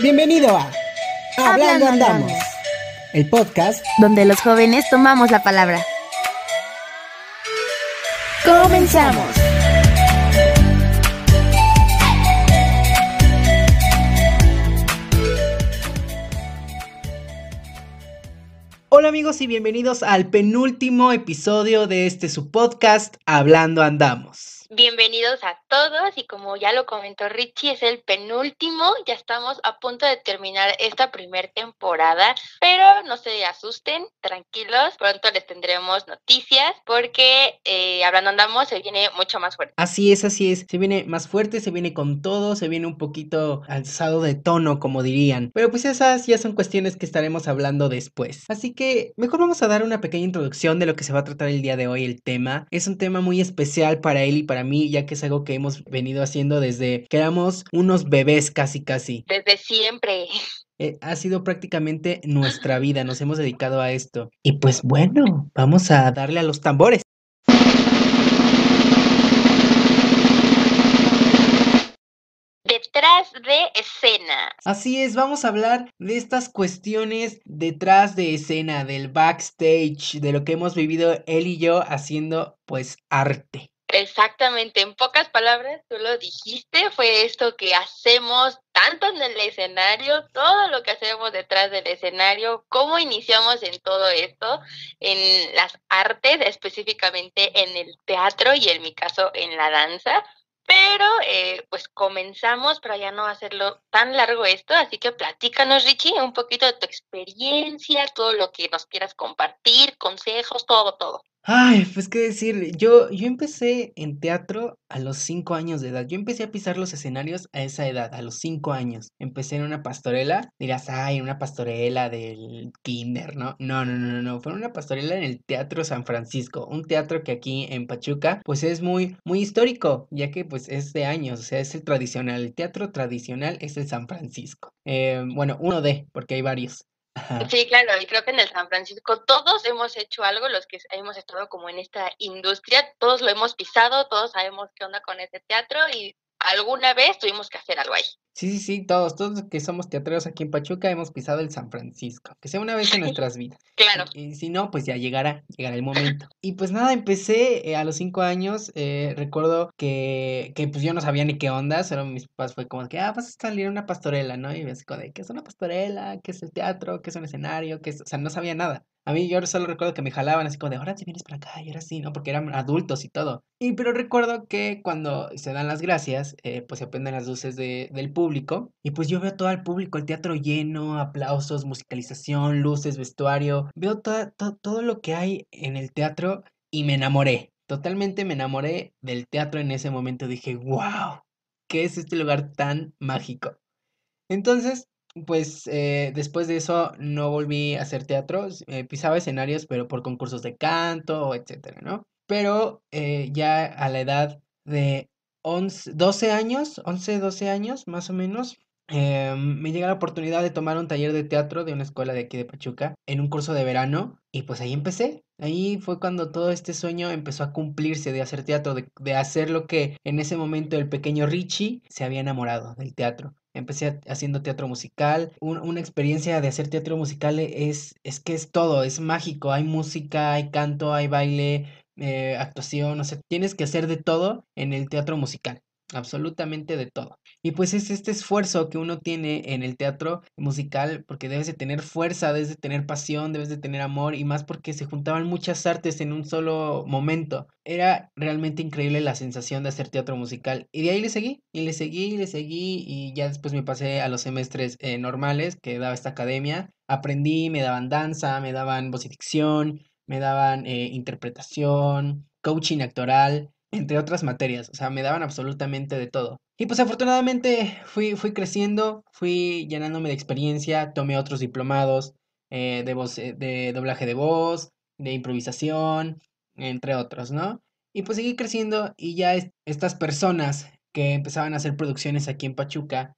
Bienvenido a Hablando Andamos, el podcast donde los jóvenes tomamos la palabra. ¡Comenzamos! Hola amigos y bienvenidos al penúltimo episodio de este su podcast Hablando Andamos. Bienvenidos a todos y como ya lo comentó Richie, es el penúltimo, ya estamos a punto de terminar esta primera temporada, pero no se asusten, tranquilos, pronto les tendremos noticias porque eh, hablando andamos se viene mucho más fuerte. Así es, así es, se viene más fuerte, se viene con todo, se viene un poquito alzado de tono, como dirían, pero pues esas ya son cuestiones que estaremos hablando después. Así que mejor vamos a dar una pequeña introducción de lo que se va a tratar el día de hoy, el tema. Es un tema muy especial para él y para mí, ya que es algo que hemos venido haciendo desde que éramos unos bebés casi casi. Desde siempre. Eh, ha sido prácticamente nuestra vida, nos hemos dedicado a esto. Y pues bueno, vamos a darle a los tambores. Detrás de escena. Así es, vamos a hablar de estas cuestiones detrás de escena, del backstage, de lo que hemos vivido él y yo haciendo pues arte. Exactamente, en pocas palabras, tú lo dijiste, fue esto que hacemos tanto en el escenario, todo lo que hacemos detrás del escenario, cómo iniciamos en todo esto, en las artes, específicamente en el teatro y en mi caso en la danza. Pero eh, pues comenzamos para ya no hacerlo tan largo esto, así que platícanos Richie un poquito de tu experiencia, todo lo que nos quieras compartir, consejos, todo, todo. Ay, pues qué decir, yo, yo empecé en teatro a los cinco años de edad. Yo empecé a pisar los escenarios a esa edad, a los cinco años. Empecé en una pastorela. Dirás, ay, una pastorela del kinder, ¿no? No, no, no, no, no. Fue una pastorela en el Teatro San Francisco. Un teatro que aquí en Pachuca, pues es muy, muy histórico, ya que pues es de años, o sea, es el tradicional. El teatro tradicional es el San Francisco. Eh, bueno, uno de, porque hay varios. Sí, claro, y creo que en el San Francisco todos hemos hecho algo, los que hemos estado como en esta industria, todos lo hemos pisado, todos sabemos qué onda con ese teatro y alguna vez tuvimos que hacer algo ahí. Sí, sí, sí, todos, todos que somos teatreros aquí en Pachuca hemos pisado el San Francisco, que sea una vez en nuestras vidas. Claro. Y, si no, pues ya llegará, llegará el momento. Y pues nada, empecé eh, a los cinco años, eh, recuerdo que, que pues yo no sabía ni qué onda, solo mis papás fue como que, ah, vas a salir una pastorela, ¿no? Y me así de, ¿qué es una pastorela? ¿Qué es el teatro? ¿Qué es un escenario? ¿Qué es? O sea, no sabía nada. A mí yo solo recuerdo que me jalaban así como de, ahora si vienes para acá y ahora sí, ¿no? Porque eran adultos y todo. Y pero recuerdo que cuando se dan las gracias, eh, pues se prenden las luces de, del público. Y pues yo veo todo el público, el teatro lleno, aplausos, musicalización, luces, vestuario. Veo todo, todo lo que hay en el teatro y me enamoré. Totalmente me enamoré del teatro en ese momento. Dije, wow, ¿qué es este lugar tan mágico? Entonces, pues eh, después de eso no volví a hacer teatro, eh, pisaba escenarios, pero por concursos de canto, etcétera, ¿no? Pero eh, ya a la edad de 11, 12 años, 11, 12 años más o menos, me llega la oportunidad de tomar un taller de teatro de una escuela de aquí de Pachuca en un curso de verano y pues ahí empecé. Ahí fue cuando todo este sueño empezó a cumplirse de hacer teatro, de, de hacer lo que en ese momento el pequeño Richie se había enamorado del teatro. Empecé haciendo teatro musical. una experiencia de hacer teatro musical es, es que es todo, es mágico. Hay música, hay canto, hay baile, eh, actuación, o sea, tienes que hacer de todo en el teatro musical absolutamente de todo. Y pues es este esfuerzo que uno tiene en el teatro musical porque debes de tener fuerza, debes de tener pasión, debes de tener amor y más porque se juntaban muchas artes en un solo momento. Era realmente increíble la sensación de hacer teatro musical y de ahí le seguí y le seguí y le seguí y ya después me pasé a los semestres eh, normales que daba esta academia. Aprendí, me daban danza, me daban voz y dicción, me daban eh, interpretación, coaching actoral entre otras materias, o sea, me daban absolutamente de todo. Y pues afortunadamente fui, fui creciendo, fui llenándome de experiencia, tomé otros diplomados eh, de, voz, eh, de doblaje de voz, de improvisación, entre otros, ¿no? Y pues seguí creciendo y ya estas personas que empezaban a hacer producciones aquí en Pachuca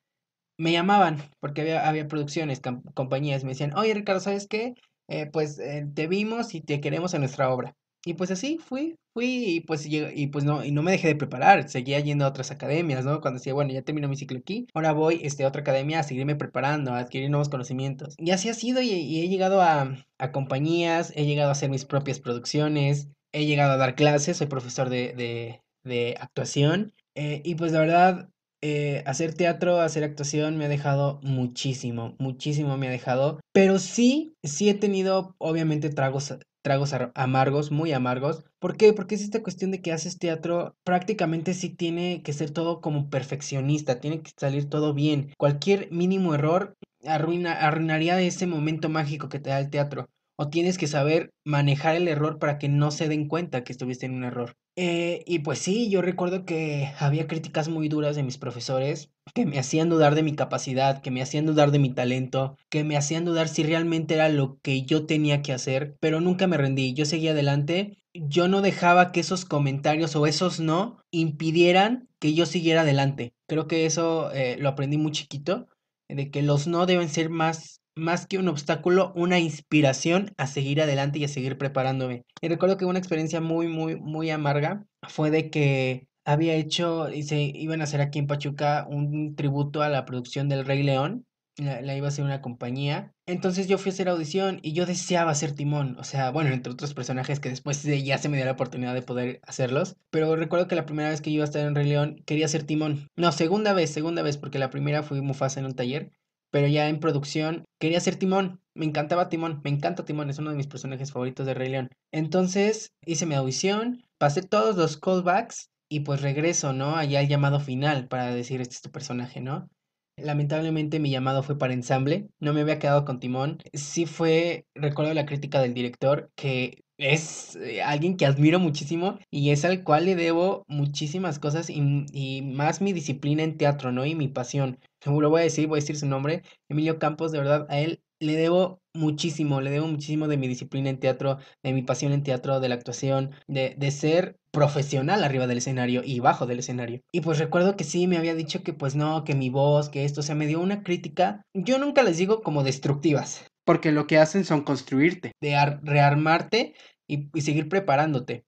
me llamaban porque había, había producciones, compañías, me decían, oye Ricardo, ¿sabes qué? Eh, pues te vimos y te queremos en nuestra obra. Y pues así fui, fui y pues, y pues no, y no me dejé de preparar, seguía yendo a otras academias, ¿no? Cuando decía, bueno, ya termino mi ciclo aquí, ahora voy este, a otra academia a seguirme preparando, a adquirir nuevos conocimientos. Y así ha sido y, he llegado a, a, compañías, he llegado a hacer mis propias producciones, he llegado a dar clases, soy profesor de, de, de actuación. Eh, y pues la verdad, eh, hacer teatro, hacer actuación me ha dejado muchísimo, muchísimo me ha dejado. Pero sí, sí he tenido obviamente tragos, tragos amargos, muy amargos. ¿Por qué? Porque es esta cuestión de que haces teatro, prácticamente sí tiene que ser todo como perfeccionista, tiene que salir todo bien. Cualquier mínimo error arruina, arruinaría ese momento mágico que te da el teatro. O tienes que saber manejar el error para que no se den cuenta que estuviste en un error. Eh, y pues sí, yo recuerdo que había críticas muy duras de mis profesores que me hacían dudar de mi capacidad, que me hacían dudar de mi talento, que me hacían dudar si realmente era lo que yo tenía que hacer, pero nunca me rendí, yo seguía adelante, yo no dejaba que esos comentarios o esos no impidieran que yo siguiera adelante. Creo que eso eh, lo aprendí muy chiquito, de que los no deben ser más más que un obstáculo, una inspiración a seguir adelante y a seguir preparándome. Y recuerdo que una experiencia muy, muy, muy amarga fue de que había hecho, y se iban a hacer aquí en Pachuca un tributo a la producción del Rey León. La, iba a hacer una compañía. Entonces yo fui a hacer audición y yo deseaba ser Timón. O sea, bueno, entre otros personajes que después ya se me dio la oportunidad de poder hacerlos. Pero recuerdo que la primera vez que iba a estar en Rey León quería ser Timón. No, segunda vez, segunda vez, porque la primera fui Mufasa en un taller pero ya en producción quería ser Timón. Me encantaba Timón, me encanta Timón, es uno de mis personajes favoritos de Rey León. Entonces hice mi audición, pasé todos los callbacks y pues regreso, ¿no? Allá el llamado final para decir este es tu personaje, ¿no? Lamentablemente mi llamado fue para ensamble, no me había quedado con Timón. Sí fue, recuerdo la crítica del director, que es eh, alguien que admiro muchísimo y es al cual le debo muchísimas cosas y, y, más mi disciplina en teatro, ¿no? Y mi pasión. Lo voy a decir, voy a decir su nombre, Emilio Campos, de verdad, a él le debo muchísimo, le debo muchísimo de mi disciplina en teatro, de mi pasión en teatro, de la actuación, de, de ser profesional arriba del escenario y bajo del escenario. Y pues recuerdo que sí, me había dicho que pues no, que mi voz, que esto, o sea, me dio una crítica, yo nunca les digo como destructivas, porque lo que hacen son construirte, de rearmarte y, y, seguir preparándote.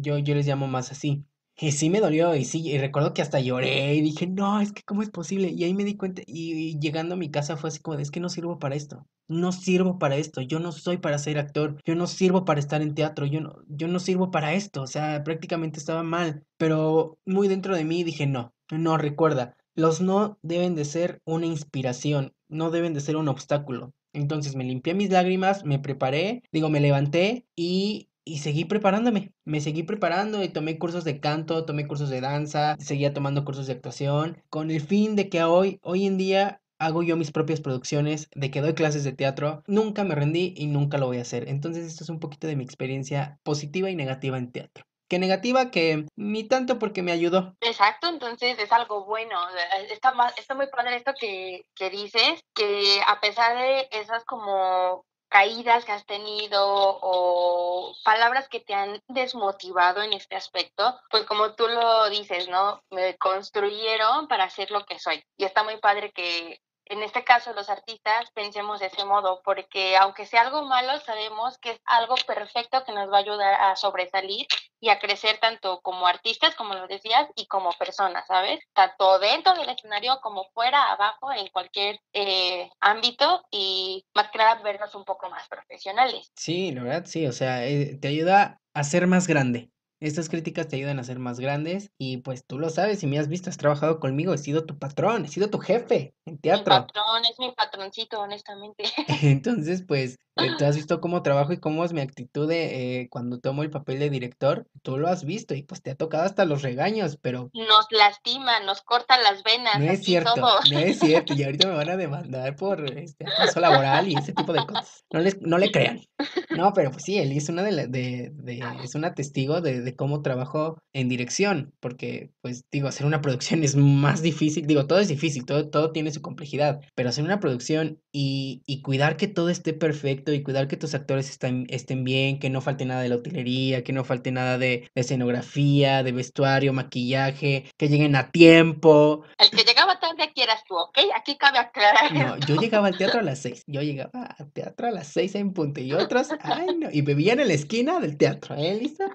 Yo, yo les llamo más así. Y sí me dolió, y sí, y recuerdo que hasta lloré y dije, no, es que cómo es posible. Y ahí me di cuenta, y, llegando a mi casa fue así como, es que no sirvo para esto, no sirvo para esto, yo no soy para ser actor, yo no sirvo para estar en teatro, yo no, yo no sirvo para esto, o sea, prácticamente estaba mal. Pero muy dentro de mí dije, no, no, recuerda, los no deben de ser una inspiración, no deben de ser un obstáculo. Entonces me limpié mis lágrimas, me preparé, digo, me levanté y y seguí preparándome. Me seguí preparando y tomé cursos de canto, tomé cursos de danza, seguía tomando cursos de actuación, con el fin de que hoy, hoy en día hago yo mis propias producciones, de que doy clases de teatro, nunca me rendí y nunca lo voy a hacer. Entonces esto es un poquito de mi experiencia positiva y negativa en teatro. Que negativa, que ni tanto porque me ayudó. Exacto, entonces es algo bueno. Está, está muy padre esto que, que dices, que a pesar de esas como caídas que has tenido o palabras que te han desmotivado en este aspecto, pues como tú lo dices, ¿no? Me construyeron para ser lo que soy. Y está muy padre que en este caso los artistas pensemos de ese modo, porque aunque sea algo malo, sabemos que es algo perfecto que nos va a ayudar a sobresalir y a crecer tanto como artistas, como lo decías, y como personas, ¿sabes? Tanto dentro del escenario como fuera, abajo, en cualquier eh, ámbito y más que nada vernos un poco más profesionales. Sí, la verdad, sí, o sea, eh, te ayuda a ser más grande. Estas críticas te ayudan a ser más grandes y pues tú lo sabes, si me has visto, has trabajado conmigo, he sido tu patrón, he sido tu jefe en teatro. Mi patrón, es mi patroncito, honestamente. Entonces, pues, eh, tú has visto cómo trabajo y cómo es mi actitud de eh, cuando tomo el papel de director, tú lo has visto y pues te ha tocado hasta los regaños, pero... Nos lastima, nos corta las venas. No es cierto, no es cierto, y ahorita me van a demandar por este acoso laboral y ese tipo de cosas. No, les, no le crean. No, pero pues sí, él es una de, de, de es una testigo de de cómo trabajo en dirección, porque pues digo, hacer una producción es más difícil, digo, todo es difícil, todo, todo tiene su complejidad, pero hacer una producción y, y cuidar que todo esté perfecto y cuidar que tus actores estén, estén bien, que no falte nada de la utilería, que no falte nada de, escenografía, de vestuario, maquillaje, que lleguen a tiempo. El que llegaba tarde aquí eras tú, ¿ok? Aquí cabe aclarar. No, yo llegaba al teatro a las seis, yo llegaba al teatro a las seis en punto y otros, ay no, y bebían en la esquina del teatro, ¿eh, Lisa?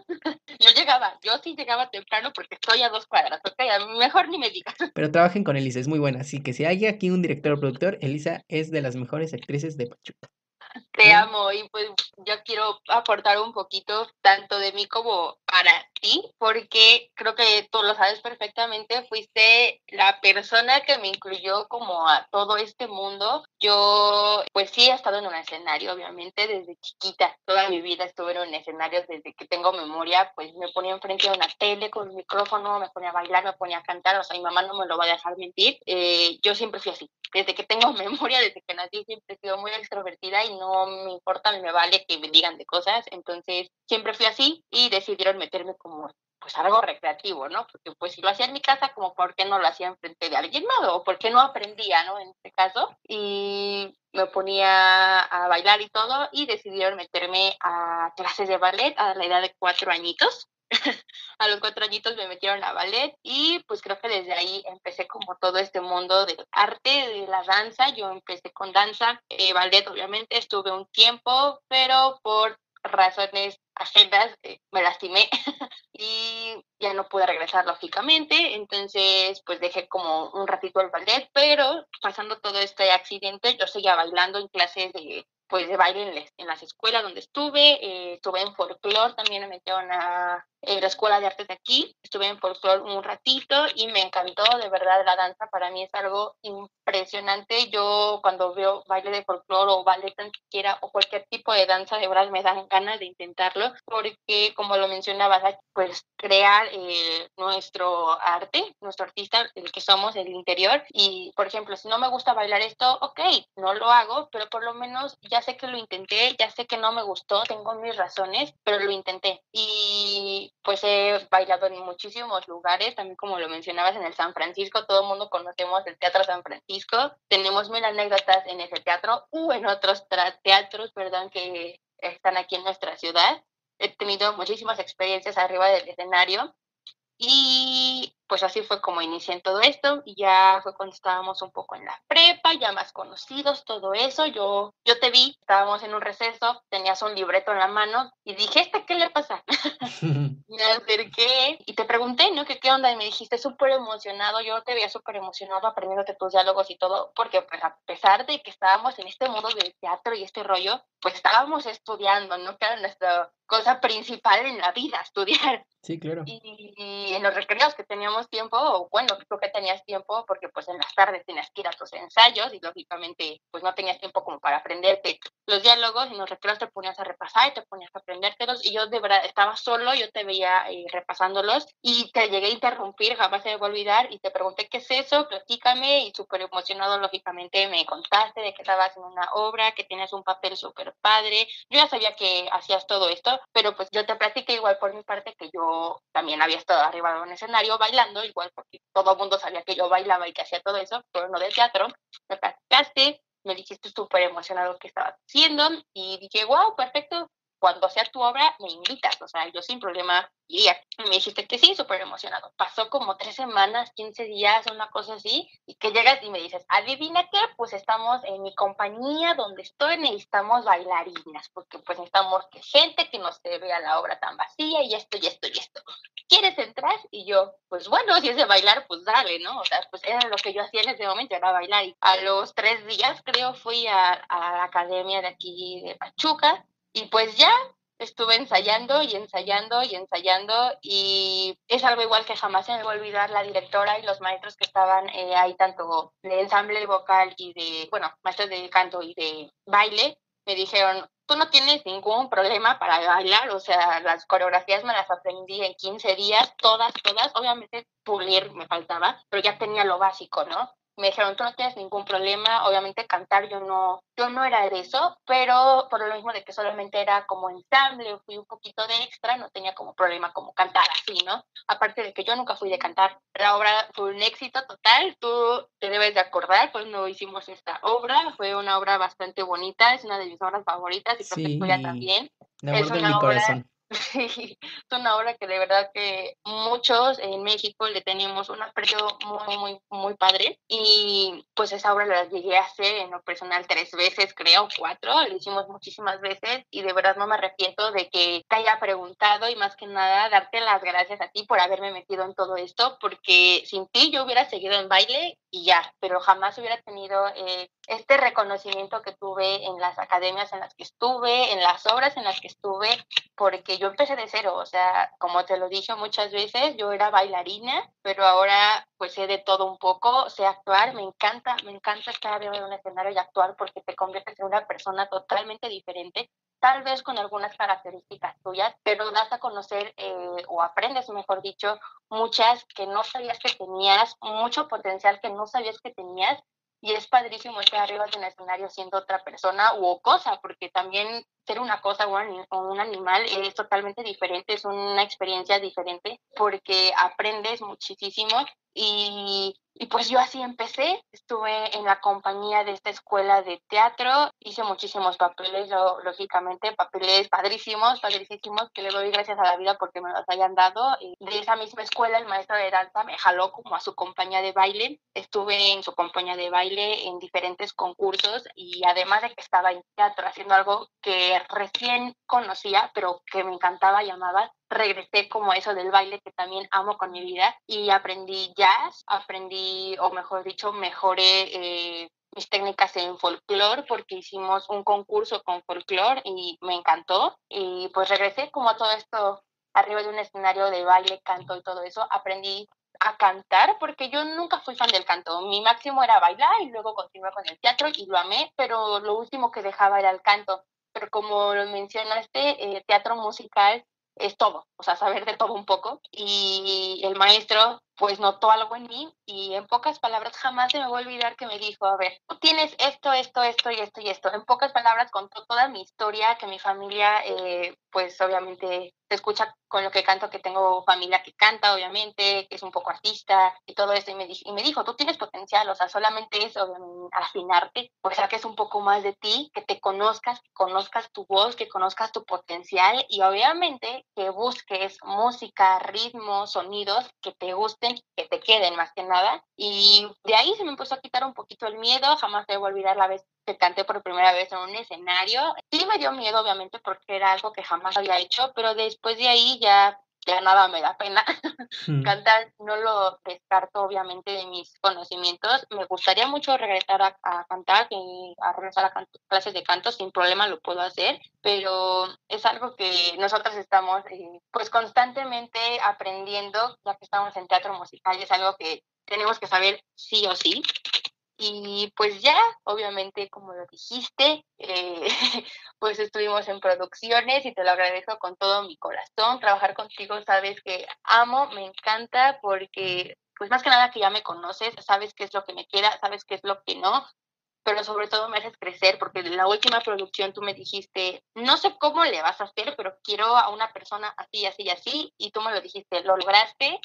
yo llegaba, yo sí llegaba temprano porque estoy a dos cuadras, ok, a mí mejor ni me digas. Pero trabajen con Elisa, es muy buena, así que si hay aquí un director o productor, Elisa es de las mejores actrices de Pachuca. Te amo y pues yo quiero aportar un poquito tanto de mí como para ti, porque creo que tú lo sabes perfectamente, fuiste la persona que me incluyó como a todo este mundo. Yo pues sí he estado en un escenario, obviamente, desde chiquita. Toda mi vida estuve en un escenario desde que tengo memoria, pues me ponía enfrente de una tele con un micrófono, me ponía a bailar, me ponía a cantar, o sea, mi mamá no me lo va a dejar mentir. Eh, yo siempre fui así, desde que tengo memoria, desde que nací, siempre he sido muy extrovertida y no me importa, me vale que me digan de cosas. Entonces, siempre fui así y decidieron meterme como pues algo recreativo, ¿no? Porque pues si lo hacía en mi casa, como por qué no lo hacía enfrente de alguien más o por qué no aprendía, ¿no? En este caso. Y me ponía a bailar y todo y decidieron meterme a clases de ballet a la edad de cuatro añitos. a los cuatro añitos me metieron a ballet y pues creo que desde ahí empecé como todo este mundo del arte, de la danza. Yo empecé con danza, eh, ballet obviamente, estuve un tiempo, pero por razones agendas eh, me lastimé y ya no pude regresar lógicamente, entonces pues dejé como un ratito el ballet, pero pasando todo este accidente yo seguía bailando en clases de pues de baile en, las escuelas donde estuve, eh, estuve en folclore, también me metieron a en la escuela de artes de aquí, estuve en folclore un ratito y me encantó, de verdad, la danza para mí es algo impresionante. Yo cuando veo baile de folclore o ballet tan siquiera o cualquier tipo de danza, de verdad me dan ganas de intentarlo, porque como lo mencionabas, pues crear eh, nuestro arte, nuestro artista, el que somos, el interior. Y, por ejemplo, si no me gusta bailar esto, ok, no lo hago, pero por lo menos ya sé que lo intenté, ya sé que no me gustó, tengo mis razones, pero lo intenté. Y pues he bailado en muchísimos lugares, también como lo mencionabas en el San Francisco, todo el mundo conocemos el Teatro San Francisco, tenemos mil anécdotas en ese teatro u en otros teatros, perdón, que están aquí en nuestra ciudad. He tenido muchísimas experiencias arriba del escenario y pues así fue como inicié en todo esto y ya fue cuando estábamos un poco en la prepa, ya más conocidos, todo eso. Yo, yo te vi, estábamos en un receso, tenías un libreto en la mano y dije, ¿este qué le pasa? me acerqué y te pregunté, ¿no? ¿Qué, qué onda? Y me dijiste súper emocionado, yo te veía súper emocionado aprendiéndote tus diálogos y todo, porque pues a pesar de que estábamos en este mundo del teatro y este rollo, pues estábamos estudiando, ¿no? Que era nuestra cosa principal en la vida, estudiar. Sí, claro. Y, y en los recreos que teníamos tiempo, o bueno, creo que tenías tiempo porque pues en las tardes tenías que ir a tus ensayos y lógicamente pues no tenías tiempo como para aprenderte los diálogos en los recreos te ponías a repasar y te ponías a aprendértelos y yo de verdad estaba solo, yo te veía eh, repasándolos y te llegué a interrumpir, jamás se me va a olvidar y te pregunté qué es eso, platícame y súper emocionado lógicamente me contaste de que estabas en una obra, que tienes un papel súper padre, yo ya sabía que hacías todo esto, pero pues yo te platiqué igual por mi parte que yo también había estado arriba de un escenario bailando igual porque todo el mundo sabía que yo bailaba y que hacía todo eso, pero no de teatro. Me platicaste, me dijiste súper emocionado que estabas haciendo y dije, wow, perfecto, cuando sea tu obra me invitas, o sea, yo sin problema iría. Y me dijiste que sí, súper emocionado. Pasó como tres semanas, 15 días, una cosa así, y que llegas y me dices, adivina qué, pues estamos en mi compañía donde estoy, necesitamos bailarinas, porque pues necesitamos que gente que no se vea la obra tan vacía y esto y esto y esto. ¿Quieres entrar? Y yo, pues bueno, si es de bailar, pues dale, ¿no? O sea, pues era lo que yo hacía en ese momento, era bailar. Y a los tres días, creo, fui a, a la academia de aquí de Pachuca, y pues ya estuve ensayando y ensayando y ensayando y es algo igual que jamás se me va a olvidar la directora y los maestros que estaban eh, ahí tanto de ensamble vocal y de, bueno, maestros de canto y de baile, me dijeron, tú no tienes ningún problema para bailar, o sea, las coreografías me las aprendí en 15 días, todas, todas, obviamente pulir me faltaba, pero ya tenía lo básico, ¿no? Me dijeron, tú no tienes ningún problema, obviamente cantar yo no, yo no era de eso, pero por lo mismo de que solamente era como ensamble, fui un poquito de extra, no tenía como problema como cantar así, ¿no? Aparte de que yo nunca fui de cantar. La obra fue un éxito total, tú te debes de acordar cuando hicimos esta obra, fue una obra bastante bonita, es una de mis obras favoritas y creo que tuya también. es una obra, Sí, es una obra que de verdad que muchos en México le tenemos un aprecio muy, muy, muy padre. Y pues esa obra la llegué a hacer en lo personal tres veces, creo, cuatro. Lo hicimos muchísimas veces y de verdad no me arrepiento de que te haya preguntado y más que nada darte las gracias a ti por haberme metido en todo esto, porque sin ti yo hubiera seguido en baile y ya, pero jamás hubiera tenido eh, este reconocimiento que tuve en las academias en las que estuve, en las obras en las que estuve, porque yo empecé de cero, o sea, como te lo dije muchas veces, yo era bailarina, pero ahora pues sé de todo un poco, sé actuar, me encanta, me encanta estar arriba de un escenario y actuar porque te conviertes en una persona totalmente diferente, tal vez con algunas características tuyas, pero das a conocer eh, o aprendes, mejor dicho, muchas que no sabías que tenías, mucho potencial que no sabías que tenías y es padrísimo estar arriba de un escenario siendo otra persona u cosa, porque también ser una cosa o un animal es totalmente diferente, es una experiencia diferente, porque aprendes muchísimo y, y, pues yo así empecé, estuve en la compañía de esta escuela de teatro, hice muchísimos papeles, lógicamente, papeles padrísimos, padrísimos, que le doy gracias a la vida porque me los hayan dado. Y de esa misma escuela, el maestro de danza me jaló como a su compañía de baile, estuve en su compañía de baile en diferentes concursos y además de que estaba en teatro haciendo algo que recién conocía, pero que me encantaba y amaba, regresé como eso del baile que también amo con mi vida y aprendí jazz, aprendí, o mejor dicho, mejoré eh, mis técnicas en folclore porque hicimos un concurso con folclore y me encantó y pues regresé como a todo esto arriba de un escenario de baile, canto y todo eso, aprendí a cantar porque yo nunca fui fan del canto. Mi máximo era bailar y luego continué con el teatro y lo amé, pero lo último que dejaba era el canto. Pero como lo mencionaste, eh, teatro musical es todo, o sea, saber de todo un poco. Y el maestro pues notó algo en mí y en pocas palabras jamás se me va a olvidar que me dijo, a ver, tú tienes esto, esto, esto y esto y esto. En pocas palabras contó toda mi historia, que mi familia eh, pues obviamente se escucha con lo que canto, que tengo familia que canta, obviamente, que es un poco artista y todo esto. Y me, y me dijo, tú tienes potencial, o sea, solamente es afinarte, pues saques un poco más de ti, que te conozcas, que conozcas tu voz, que conozcas tu potencial y obviamente que busques música, ritmos, sonidos que te gusten que te queden más que nada. Y de ahí se me empezó a quitar un poquito el miedo, jamás debo olvidar la vez que canté por primera vez en un escenario. Sí me dio miedo, obviamente, porque era algo que jamás había hecho, pero después de ahí ya ya nada me da pena. Hmm. Cantar no lo descarto obviamente de mis conocimientos. Me gustaría mucho regresar a, cantar, y a regresar a clases de canto, sin problema lo puedo hacer, pero es algo que nosotros estamos eh, pues constantemente aprendiendo, ya que estamos en teatro musical, es algo que tenemos que saber sí o sí. Y pues ya, obviamente, como lo dijiste, eh, pues estuvimos en producciones y te lo agradezco con todo mi corazón. Trabajar contigo, sabes que amo, me encanta porque, pues más que nada que ya me conoces, sabes qué es lo que me queda, sabes qué es lo que no, pero sobre todo me haces crecer porque en la última producción tú me dijiste, no sé cómo le vas a hacer, pero quiero a una persona así, así, así, y tú me lo dijiste, lo lograste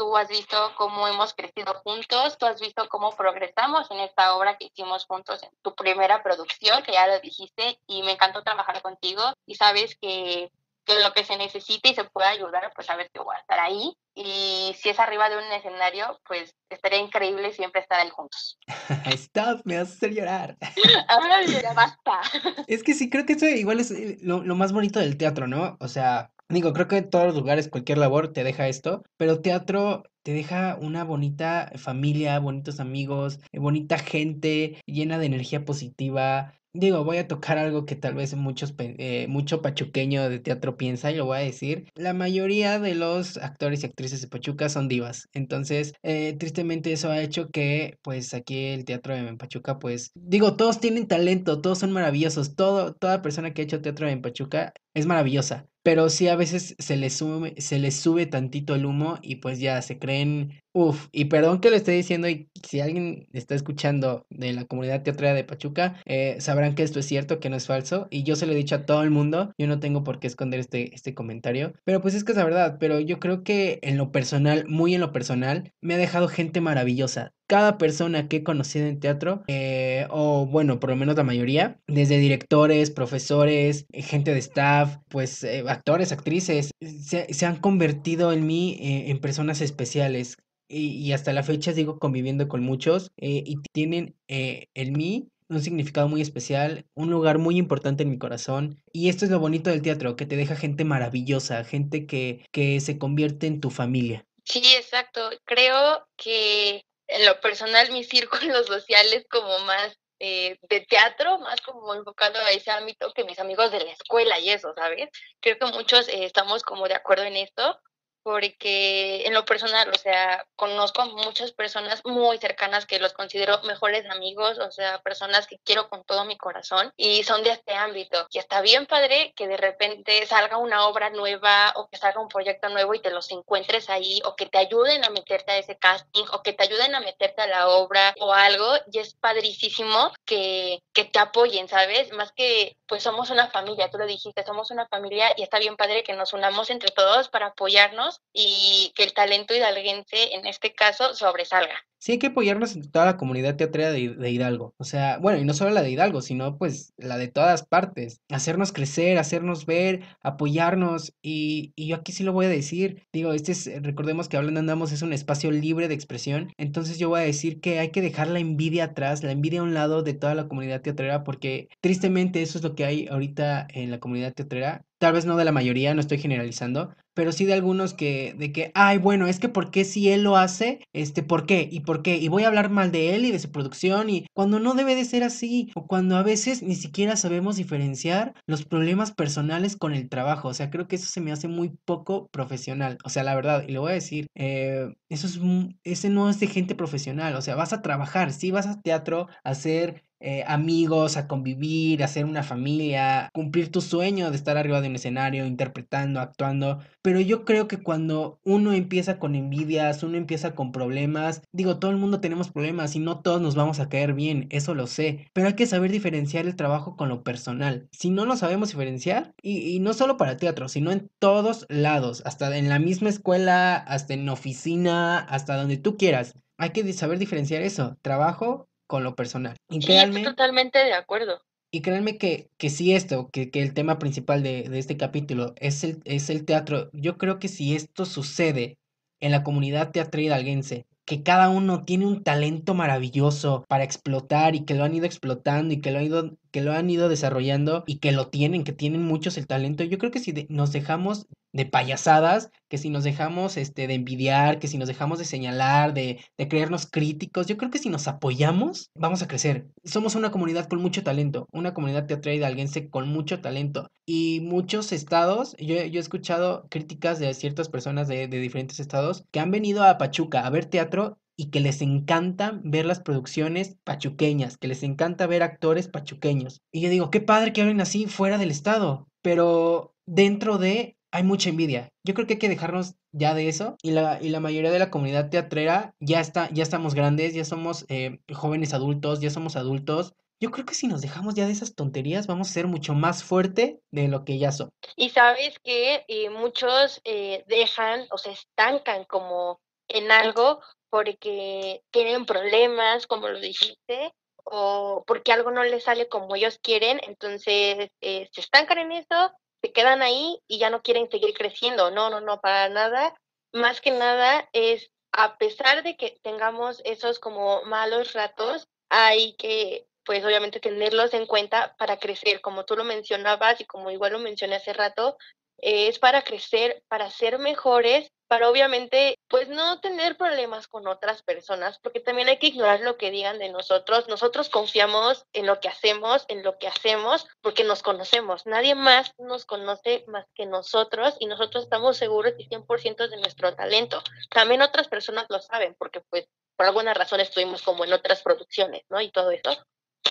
tú has visto cómo hemos crecido juntos, tú has visto cómo progresamos en esta obra que hicimos juntos en tu primera producción, que ya lo dijiste, y me encantó trabajar contigo y sabes que, que lo que se necesite y se pueda ayudar, pues sabes que voy a estar ahí. Y si es arriba de un escenario, pues estaría increíble siempre estar ahí juntos. Stop, me vas a hacer llorar. Ay, ya basta. Es que sí, creo que eso igual es eh, lo, lo más bonito del teatro, ¿no? O sea, Digo, creo que en todos los lugares, cualquier labor te deja esto, pero teatro te deja una bonita familia, bonitos amigos, eh, bonita gente, llena de energía positiva. Digo, voy a tocar algo que tal vez muchos, eh, mucho pachuqueño de teatro piensa y lo voy a decir. La mayoría de los actores y actrices de Pachuca son divas. Entonces, eh, tristemente eso ha hecho que, pues, aquí el teatro en Pachuca, pues, digo, todos tienen talento, todos son maravillosos. Todo, toda persona que ha hecho teatro en Pachuca es maravillosa. Pero sí a veces se les sube, se les sube tantito el humo y pues ya se creen, uff, y perdón que lo esté diciendo y si alguien está escuchando de la comunidad teatral de Pachuca, eh, sabrán que esto es cierto, que no es falso, y yo se lo he dicho a todo el mundo, yo no tengo por qué esconder este, este comentario, pero pues es que es la verdad, pero yo creo que en lo personal, muy en lo personal, me ha dejado gente maravillosa, cada persona que he conocido en teatro, eh, o bueno, por lo menos la mayoría, desde directores, profesores, eh, gente de staff, pues eh, actores, actrices, se, se, han convertido en mí en personas especiales. Y, y, hasta la fecha sigo conviviendo con muchos y tienen en mí un significado muy especial, un lugar muy importante en mi corazón. Y esto es lo bonito del teatro, que te deja gente maravillosa, gente que, que se convierte en tu familia. Sí, exacto. Creo que en lo personal mis círculos sociales como más eh, de teatro, más como enfocado a ese ámbito que mis amigos de la escuela y eso, ¿sabes? Creo que muchos eh, estamos como de acuerdo en esto porque en lo personal, o sea, conozco a muchas personas muy cercanas que los considero mejores amigos, o sea, personas que quiero con todo mi corazón y son de este ámbito. Y está bien padre que de repente salga una obra nueva o que salga un proyecto nuevo y te los encuentres ahí o que te ayuden a meterte a ese casting o que te ayuden a meterte a la obra o algo y es padricísimo que, que te apoyen, ¿sabes? Más que pues somos una familia, tú lo dijiste, somos una familia y está bien padre que nos unamos entre todos para apoyarnos y que el talento hidalguense en este caso sobresalga. Sí, hay que apoyarnos en toda la comunidad teatral de, Hidalgo. O sea, bueno, y no solo la de Hidalgo, sino pues la de todas partes. Hacernos crecer, hacernos ver, apoyarnos. Y, y yo aquí sí lo voy a decir. Digo, este es, recordemos que Hablando Andamos es un espacio libre de expresión. Entonces yo voy a decir que hay que dejar la envidia atrás, la envidia a un lado de toda la comunidad teatrera, porque tristemente eso es lo que hay ahorita en la comunidad teatrera tal vez no de la mayoría, no estoy generalizando, pero sí de algunos que, de que, ay, bueno, es que ¿por qué si él lo hace? Este, ¿por qué? ¿Y por qué? Y voy a hablar mal de él y de su producción y cuando no debe de ser así, o cuando a veces ni siquiera sabemos diferenciar los problemas personales con el trabajo, o sea, creo que eso se me hace muy poco profesional, o sea, la verdad, y le voy a decir, eh, eso es, ese no es de gente profesional, o sea, vas a trabajar, sí vas a teatro a hacer eh, amigos, a convivir, a hacer una familia, cumplir tu sueño de estar arriba de un escenario, interpretando, actuando. Pero yo creo que cuando uno empieza con envidias, uno empieza con problemas, digo, todo el mundo tenemos problemas y no todos nos vamos a caer bien, eso lo sé, pero hay que saber diferenciar el trabajo con lo personal. Si no lo sabemos diferenciar, y, y no solo para teatro, sino en todos lados, hasta en la misma escuela, hasta en oficina, hasta donde tú quieras. Hay que saber diferenciar eso, trabajo con lo personal. Y sí, estoy totalmente de acuerdo. Y créanme que, que si esto, que, que el tema principal de, de, este capítulo es el, es el teatro, yo creo que si esto sucede en la comunidad teatral hidalguense, que cada uno tiene un talento maravilloso para explotar y que lo han ido explotando y que lo han ido, que lo han ido desarrollando y que lo tienen, que tienen muchos el talento. Yo creo que si nos dejamos de payasadas, que si nos dejamos este, de envidiar, que si nos dejamos de señalar, de, de creernos críticos, yo creo que si nos apoyamos, vamos a crecer. Somos una comunidad con mucho talento, una comunidad teatral hidalguense con mucho talento. Y muchos estados, yo, yo he escuchado críticas de ciertas personas de, de diferentes estados que han venido a Pachuca a ver teatro y que les encanta ver las producciones pachuqueñas, que les encanta ver actores pachuqueños. Y yo digo, qué padre que hablen así fuera del estado, pero dentro de hay mucha envidia. Yo creo que hay que dejarnos ya de eso y la, y la mayoría de la comunidad teatrera ya está, ya estamos grandes, ya somos eh, jóvenes adultos, ya somos adultos. Yo creo que si nos dejamos ya de esas tonterías vamos a ser mucho más fuerte de lo que ya son. Y sabes que eh, muchos eh, dejan o se estancan como en algo porque tienen problemas, como lo dijiste, o porque algo no les sale como ellos quieren, entonces se estancan en eso se quedan ahí y ya no quieren seguir creciendo. No, no, no, para nada. Más que nada es, a pesar de que tengamos esos como malos ratos, hay que, pues obviamente, tenerlos en cuenta para crecer, como tú lo mencionabas y como igual lo mencioné hace rato, es para crecer, para ser mejores para obviamente pues no tener problemas con otras personas, porque también hay que ignorar lo que digan de nosotros. Nosotros confiamos en lo que hacemos, en lo que hacemos, porque nos conocemos. Nadie más nos conoce más que nosotros y nosotros estamos seguros y 100% de nuestro talento. También otras personas lo saben, porque pues por alguna razón estuvimos como en otras producciones, ¿no? Y todo eso.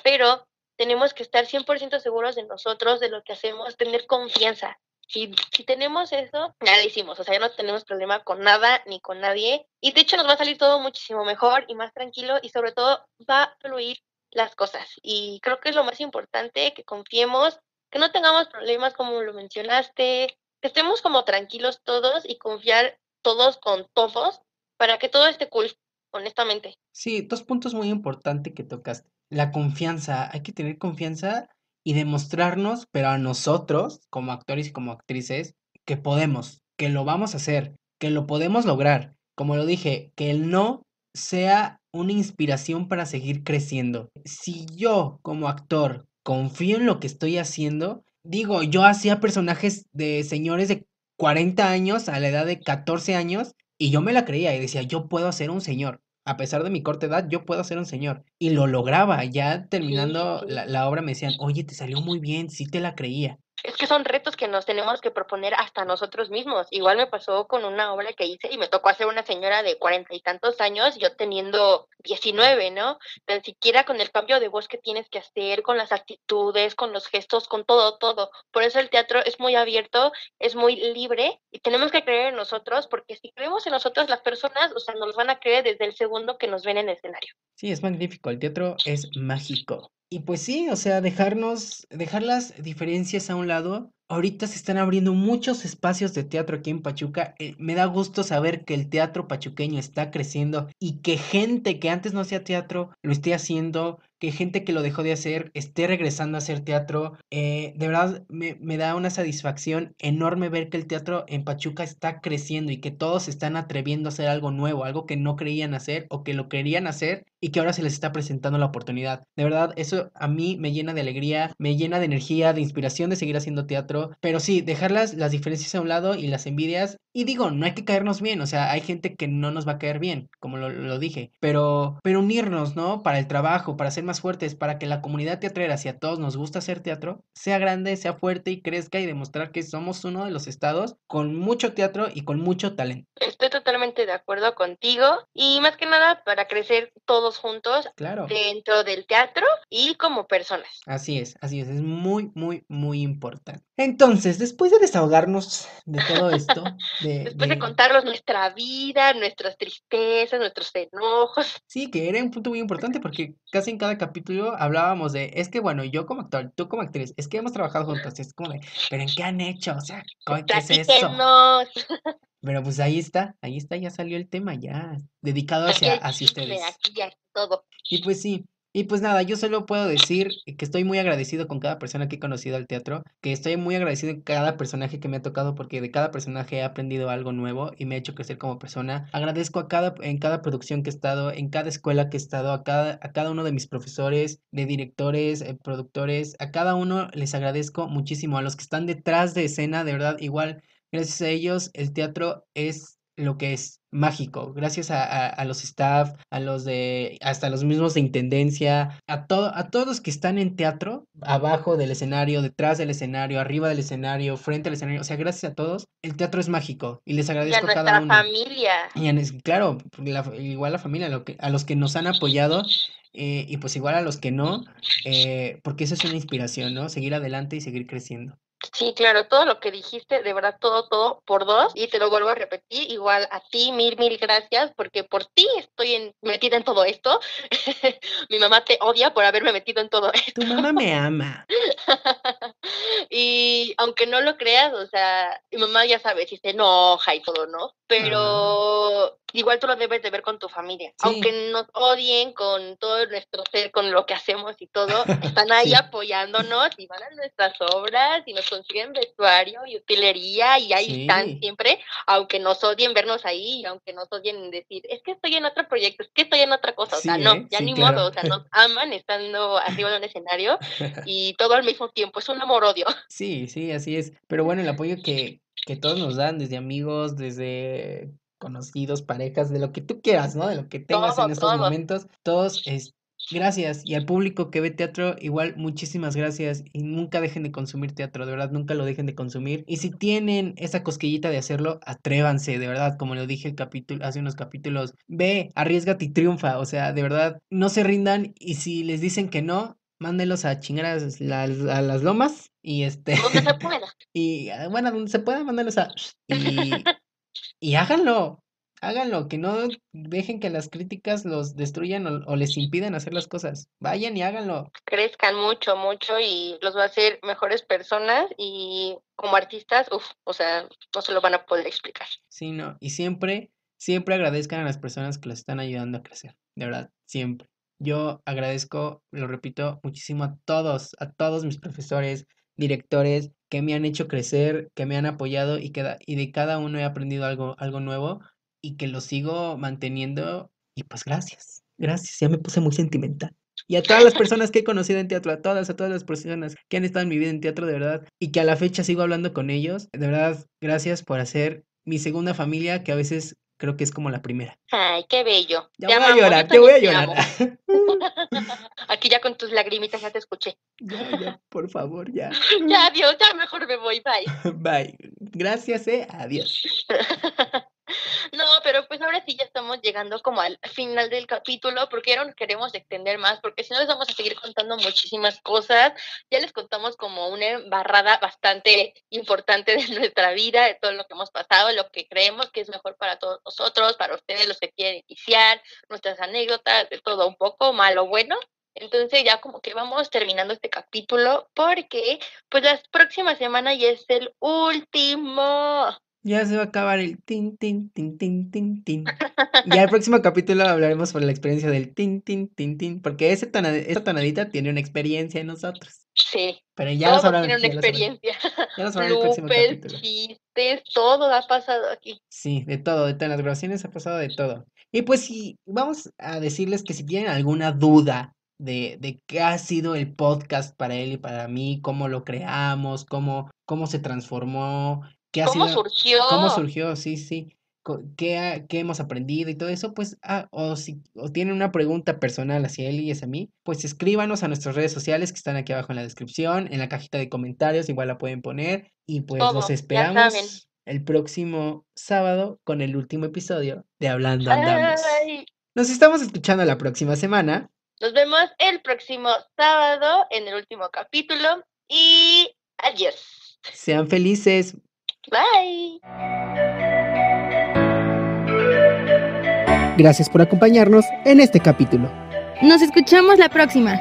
Pero tenemos que estar 100% seguros de nosotros, de lo que hacemos, tener confianza. Si, si tenemos eso, ya lo hicimos, o sea, ya no tenemos problema con nada ni con nadie. Y de hecho nos va a salir todo muchísimo mejor y más tranquilo y sobre todo va a fluir las cosas. Y creo que es lo más importante, que confiemos, que no tengamos problemas como lo mencionaste, que estemos como tranquilos todos y confiar todos con todos para que todo esté cool. honestamente. Sí, dos puntos muy importantes que tocaste. La confianza, hay que tener confianza y demostrarnos, pero a nosotros, como actores y como actrices, que podemos, que lo vamos a hacer, que lo podemos lograr. Como lo dije, que el no sea una inspiración para seguir creciendo. Si yo como actor confío en lo que estoy haciendo, digo, yo hacía personajes de señores de 40 años a la edad de 14 años y yo me la creía y decía, yo puedo ser un señor. A pesar de mi corta edad, yo puedo ser un señor. Y lo lograba. Ya terminando la, la obra me decían, oye, te salió muy bien, sí te la creía. Es que son retos que nos tenemos que proponer hasta nosotros mismos. Igual me pasó con una obra que hice y me tocó hacer una señora de cuarenta y tantos años, yo teniendo diecinueve, ¿no? Ni siquiera con el cambio de voz que tienes que hacer, con las actitudes, con los gestos, con todo, todo. Por eso el teatro es muy abierto, es muy libre y tenemos que creer en nosotros porque si creemos en nosotros las personas, o sea, nos van a creer desde el segundo que nos ven en el escenario. Sí, es magnífico. El teatro es mágico. Y pues sí, o sea, dejarnos, dejar las diferencias a un lado. Ahorita se están abriendo muchos espacios de teatro aquí en Pachuca. Eh, me da gusto saber que el teatro pachuqueño está creciendo y que gente que antes no hacía teatro lo esté haciendo, que gente que lo dejó de hacer esté regresando a hacer teatro. Eh, de verdad me, me, da una satisfacción enorme ver que el teatro en Pachuca está creciendo y que todos están atreviendo a hacer algo nuevo, algo que no creían hacer o que lo querían hacer y que ahora se les está presentando la oportunidad. De verdad, eso a mí me llena de alegría, me llena de energía, de inspiración de seguir haciendo teatro. Pero sí, dejar las, las diferencias a un lado y las envidias. Y digo, no hay que caernos bien, o sea, hay gente que no nos va a caer bien, como lo, lo dije, pero, pero unirnos, ¿no? Para el trabajo, para ser más fuertes, para que la comunidad teatrera, si a todos nos gusta hacer teatro, sea grande, sea fuerte y crezca y demostrar que somos uno de los estados con mucho teatro y con mucho talento. Estoy totalmente de acuerdo contigo y más que nada para crecer todos juntos claro. dentro del teatro y como personas. Así es, así es, es muy, muy, muy importante. Entonces, después de desahogarnos de todo esto, de, después de... de contarnos nuestra vida, nuestras tristezas, nuestros enojos. Sí, que era un punto muy importante porque casi en cada capítulo hablábamos de, es que bueno, yo como actor, tú como actriz, es que hemos trabajado juntos, es como de, pero ¿en qué han hecho? O sea, ¿qué es eso? Pero pues ahí está, ahí está, ya salió el tema, ya dedicado hacia, hacia ustedes. Aquí, aquí, todo. Y pues sí, y pues nada, yo solo puedo decir que estoy muy agradecido con cada persona que he conocido al teatro, que estoy muy agradecido con cada personaje que me ha tocado porque de cada personaje he aprendido algo nuevo y me ha hecho crecer como persona. Agradezco a cada en cada producción que he estado, en cada escuela que he estado, a cada a cada uno de mis profesores, de directores, eh, productores, a cada uno les agradezco muchísimo a los que están detrás de escena, de verdad, igual gracias a ellos el teatro es lo que es mágico, gracias a, a, a, los staff, a los de, hasta los mismos de intendencia, a, todo, a todos los que están en teatro, abajo del escenario, detrás del escenario, arriba del escenario, frente al escenario, o sea, gracias a todos, el teatro es mágico y les agradezco y a, cada uno. familia. Y a, claro, la, igual la familia, lo que, a los que nos han apoyado. Eh, y pues igual a los que no, eh, porque eso es una inspiración, ¿no? Seguir adelante y seguir creciendo. Sí, claro, todo lo que dijiste, de verdad, todo, todo por dos. Y te lo vuelvo a repetir, igual a ti, mil, mil gracias, porque por ti estoy en, metida en todo esto. Mi mamá te odia por haberme metido en todo esto. Tu mamá me ama. y aunque no lo creas, o sea, mi mamá ya sabe si se enoja y todo, ¿no? Pero igual tú lo debes de ver con tu familia. Sí. Aunque nos odien con todo nuestro ser, con lo que hacemos y todo, están ahí sí. apoyándonos y van a nuestras obras y nos consiguen vestuario y utilería y ahí sí. están siempre, aunque nos odien vernos ahí y aunque nos odien decir, es que estoy en otro proyecto, es que estoy en otra cosa, o sea, no, ¿eh? ya ni claro. modo, o sea, nos aman estando arriba de un escenario y todo al mismo tiempo, es un amor-odio. Sí, sí, así es. Pero bueno, el apoyo que, que todos nos dan, desde amigos, desde conocidos, parejas, de lo que tú quieras, ¿no? De lo que tengas todo, en estos todo. momentos, todos es gracias y al público que ve teatro igual muchísimas gracias y nunca dejen de consumir teatro, de verdad nunca lo dejen de consumir y si tienen esa cosquillita de hacerlo, atrévanse, de verdad, como lo dije el capítulo hace unos capítulos, ve, arriesgate y triunfa, o sea, de verdad, no se rindan y si les dicen que no, mándenlos a chingar a las, a las lomas y este donde se pueda. y ah, bueno, donde se pueda, mándenlos a y y háganlo, háganlo, que no dejen que las críticas los destruyan o, o, les impiden hacer las cosas. Vayan y háganlo. Crezcan mucho, mucho y los va a hacer mejores personas y como artistas, uff, o sea, no se lo van a poder explicar. Sí, no, y siempre, siempre agradezcan a las personas que los están ayudando a crecer, de verdad, siempre. Yo agradezco, lo repito, muchísimo a todos, a todos mis profesores, directores que me han hecho crecer, que me han apoyado y, que y de cada uno he aprendido algo, algo nuevo y que lo sigo manteniendo. Y pues gracias, gracias, ya me puse muy sentimental. Y a todas las personas que he conocido en teatro, a todas, a todas las personas que han estado en mi vida en teatro, de verdad, y que a la fecha sigo hablando con ellos, de verdad, gracias por hacer mi segunda familia, que a veces creo que es como la primera. Ay, qué bello. Ya voy a llorar, te voy a llorar. Aquí ya con tus lagrimitas ya te escuché. Ya, ya, por favor, ya. Ya, adiós, ya mejor me voy, bye. Bye. Gracias, eh, adiós. No, pero pues ahora sí ya estamos llegando como al final del capítulo, porque ya no queremos extender más, porque si no les vamos a seguir contando muchísimas cosas. Ya les contamos como una embarrada bastante importante de nuestra vida, de todo lo que hemos pasado, lo que creemos que es mejor para todos nosotros, para ustedes los que quieren iniciar, nuestras anécdotas, de todo un poco, malo, bueno. Entonces ya como que vamos terminando este capítulo porque pues la próxima semana ya es el último. Ya se va a acabar el tin, tin, tin, tin, tin, tin. Ya el próximo capítulo hablaremos sobre la experiencia del tin, tin, tin, tin, porque ese esa tonadita tiene una experiencia en nosotros. Sí. Pero ya nos tiene una experiencia. Ya nos el próximo capítulo. chistes, todo ha pasado aquí. Sí, de todo, de todas las grabaciones ha pasado de todo. Y pues sí, vamos a decirles que si tienen alguna duda de, de qué ha sido el podcast para él y para mí, cómo lo creamos, cómo, cómo se transformó, ¿Cómo surgió? ¿Cómo surgió? Sí, sí. ¿Qué, ¿Qué, hemos aprendido y todo eso? Pues, ah, o si o tienen una pregunta personal hacia él y es a mí, pues escríbanos a nuestras redes sociales que están aquí abajo en la descripción, en la cajita de comentarios, igual la pueden poner. Y pues los esperamos el próximo sábado con el último episodio de Hablando Andamos. Nos estamos escuchando la próxima semana. Nos vemos el próximo sábado en el último capítulo y adiós. Sean felices. Bye. Gracias por acompañarnos en este capítulo. Nos escuchamos la próxima.